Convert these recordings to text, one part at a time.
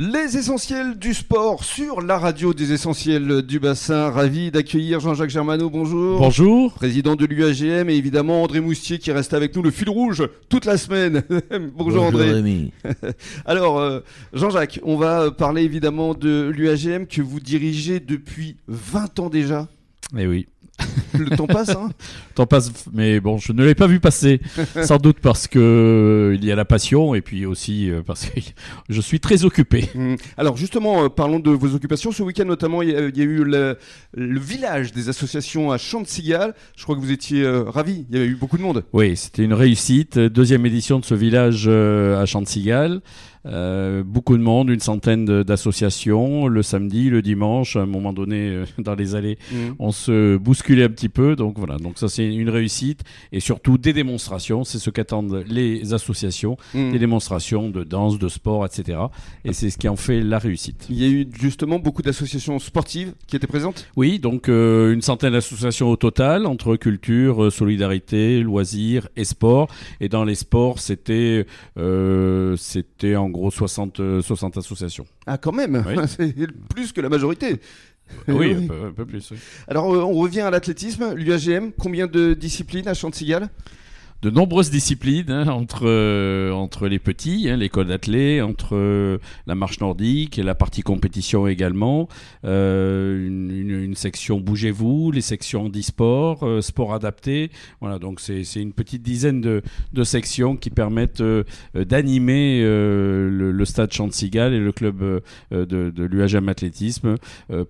Les essentiels du sport sur la radio des essentiels du bassin. Ravi d'accueillir Jean-Jacques Germano. Bonjour. Bonjour. Président de l'UAGM et évidemment André Moustier qui reste avec nous le fil rouge toute la semaine. Bonjour, André. Rémi. Alors euh, Jean-Jacques, on va parler évidemment de l'UAGM que vous dirigez depuis 20 ans déjà. Eh oui. Le temps passe, hein Le temps passe, mais bon, je ne l'ai pas vu passer. Sans doute parce que euh, il y a la passion et puis aussi euh, parce que je suis très occupé. Hum, Alors justement, euh, parlons de vos occupations. Ce week-end notamment, il y, a, eu le, le village des associations à Champ-de-Cigale. Je crois que vous étiez ravis. Il y avait eu beaucoup de monde. Oui, c'était une réussite. Deuxième édition de ce village à Chantigal. Euh, beaucoup de monde, une centaine d'associations. Le samedi, le dimanche, à un moment donné, dans les allées, Hum. on se un petit peu. Donc voilà, donc ça c'est une réussite. Et surtout des démonstrations. C'est ce qu'attendent les associations. Hum. Des démonstrations de danse, de sport, etc. Et c'est ce qui en fait la réussite. Il y a eu justement beaucoup d'associations sportives qui étaient présentes? Oui, donc euh, une centaine d'associations au total, entre culture, euh, solidarité, loisirs et sport. Et dans les sports, c'était euh, c'était en gros 60, euh, 60 associations. Ah quand même, Oui. c'est plus que la majorité. Oui, un peu, un peu plus. oui. Alors euh, on revient à l'athlétisme, l'UAGM, combien de disciplines à Chantigal De nombreuses disciplines hein, entre, euh, entre les petits, hein, l'école d'athlée, entre euh, la marche nordique et la partie compétition également, euh, une, une- section bougez-vous, les sections handisport, euh, sport adapté. Voilà, donc c'est une petite dizaine de, de sections qui permettent euh, d'animer euh, le, le stade Chantigal et le club de, de l'UAGM athlétisme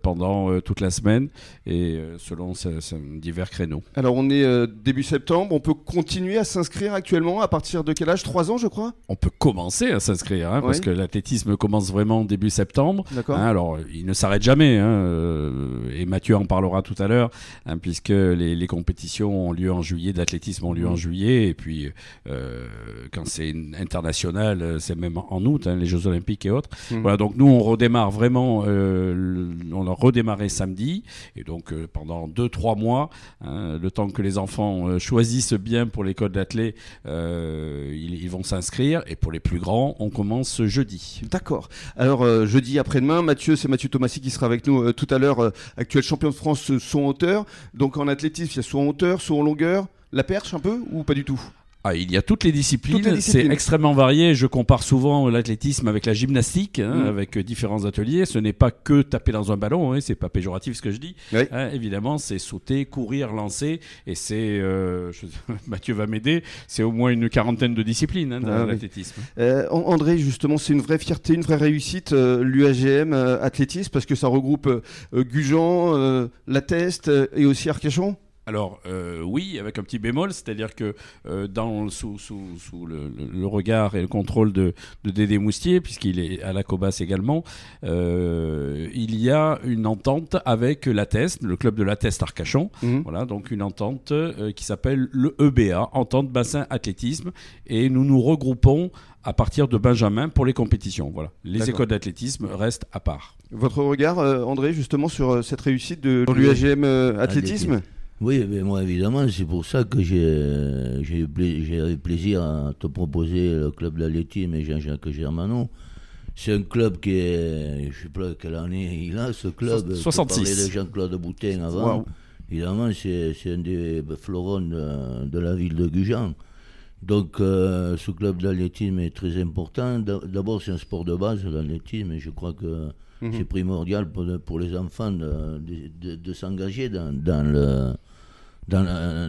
pendant toute la semaine et selon ce- ce- divers créneaux. Alors on est début septembre, on peut continuer à s'inscrire actuellement à partir de quel âge? 3 ans je crois? On peut commencer à s'inscrire, hein, parce que l'athlétisme commence vraiment début septembre. D'accord. Hein, alors, il ne s'arrête jamais, hein, et Mathieu en parlera tout à l'heure, hein, puisque les, les compétitions ont lieu en juillet, de l'athlétisme ont lieu en juillet, et puis euh, quand c'est international, c'est même en août, hein, les Jeux Olympiques et autres. Mhm. Voilà, donc nous, on redémarre vraiment, euh, le- on a redémarré samedi, et donc euh, pendant 2-3 mois, hein, le temps que les enfants choisissent bien pour l'école d'athlètes, ils, ils vont s'inscrire, et pour les plus grands, on commence jeudi. D'accord. Alors jeudi après-demain, Mathieu, c'est Mathieu Thomasy qui sera avec nous tout à l'heure, euh, actuel champion de France euh, saut en hauteur. Donc en athlétisme, il y a saut en hauteur, saut en longueur, la perche un peu ou pas du tout? Ah, il y a toutes les disciplines, c'est extrêmement varié. Je compare souvent l'athlétisme avec la gymnastique, hein, Mhm. avec euh, différents ateliers. Ce n'est pas que taper dans un ballon, hein, c'est pas péjoratif ce que je dis. Oui. Hein, évidemment, c'est sauter, courir, lancer, et c'est, euh, je- Mathieu va m'aider, c'est au moins une quarantaine de disciplines hein, dans Ah oui. l'athlétisme. Euh, An- André, justement, c'est une vraie fierté, une vraie réussite, euh, l'UAGM athlétisme, parce que ça regroupe Gujan, La Teste euh, et aussi Arcachon? Alors euh, oui, avec un petit bémol, c'est-à-dire que euh, dans, sous, sous, sous le, regard et le contrôle de, de Dédé Moustier, puisqu'il est à la Cobas également, euh, il y a une entente avec la Teste, le club de la Teste Arcachon. Mhm. Voilà, donc une entente qui s'appelle le EBA, Entente Bassin Athlétisme, et nous nous regroupons à partir de Benjamin pour les compétitions. Voilà, les écoles d'athlétisme restent à part. Votre regard, André, justement, sur cette réussite de l'UAGM athlétisme Oui, mais moi évidemment, c'est pour ça que j'ai eu plaisir à te proposer le club d'athlétisme et Jean-Jacques Germanon. C'est un club qui est, je sais pas quelle année il a ce club. So- 66. Tu de Jean-Claude Boutin avant. Évidemment, c'est un des fleurons de, de la ville de Gujan. Donc, euh, ce club d'athlétisme est très important. D'a- D'abord, c'est un sport de base, l'athlétisme, et je crois que Mhm. c'est primordial pour, pour les enfants de, de- de- de s'engager dans, dans, le, dans,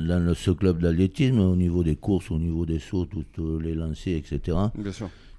dans ce club d'athlétisme au niveau des courses, au niveau des sauts, toutes les lancers, etc.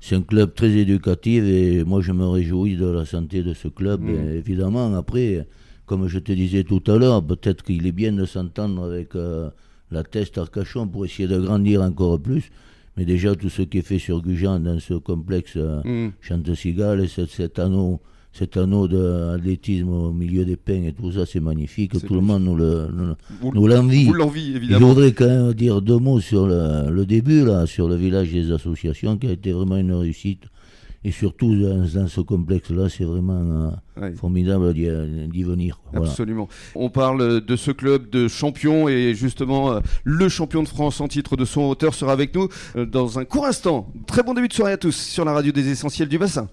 C'est un club très éducatif et moi je me réjouis de la santé de ce club. Et évidemment, après, comme je te disais tout à l'heure, peut-être qu'il est bien de s'entendre avec euh, la Teste Arcachon pour essayer de grandir encore plus. Mais déjà, tout ce qui est fait sur Gujan dans ce complexe euh, Mhm. Chante-Cigale, cet, cet anneau, cet anneau d'athlétisme au milieu des pins et tout ça, c'est magnifique. Tout le monde nous le- nous- nous l'envie. vous l'envie, Je évidemment. voudrais quand même dire deux mots sur le, le début, là, sur le village des associations, qui a été vraiment une réussite. Et surtout, dans, dans ce complexe-là, c'est vraiment euh, Ouais. formidable d'y venir. Voilà. Absolument. On parle de ce club de champions et justement euh, le champion de France en titre de son hauteur sera avec nous euh, dans un court instant. Très bon début de soirée à tous sur la radio des essentiels du bassin.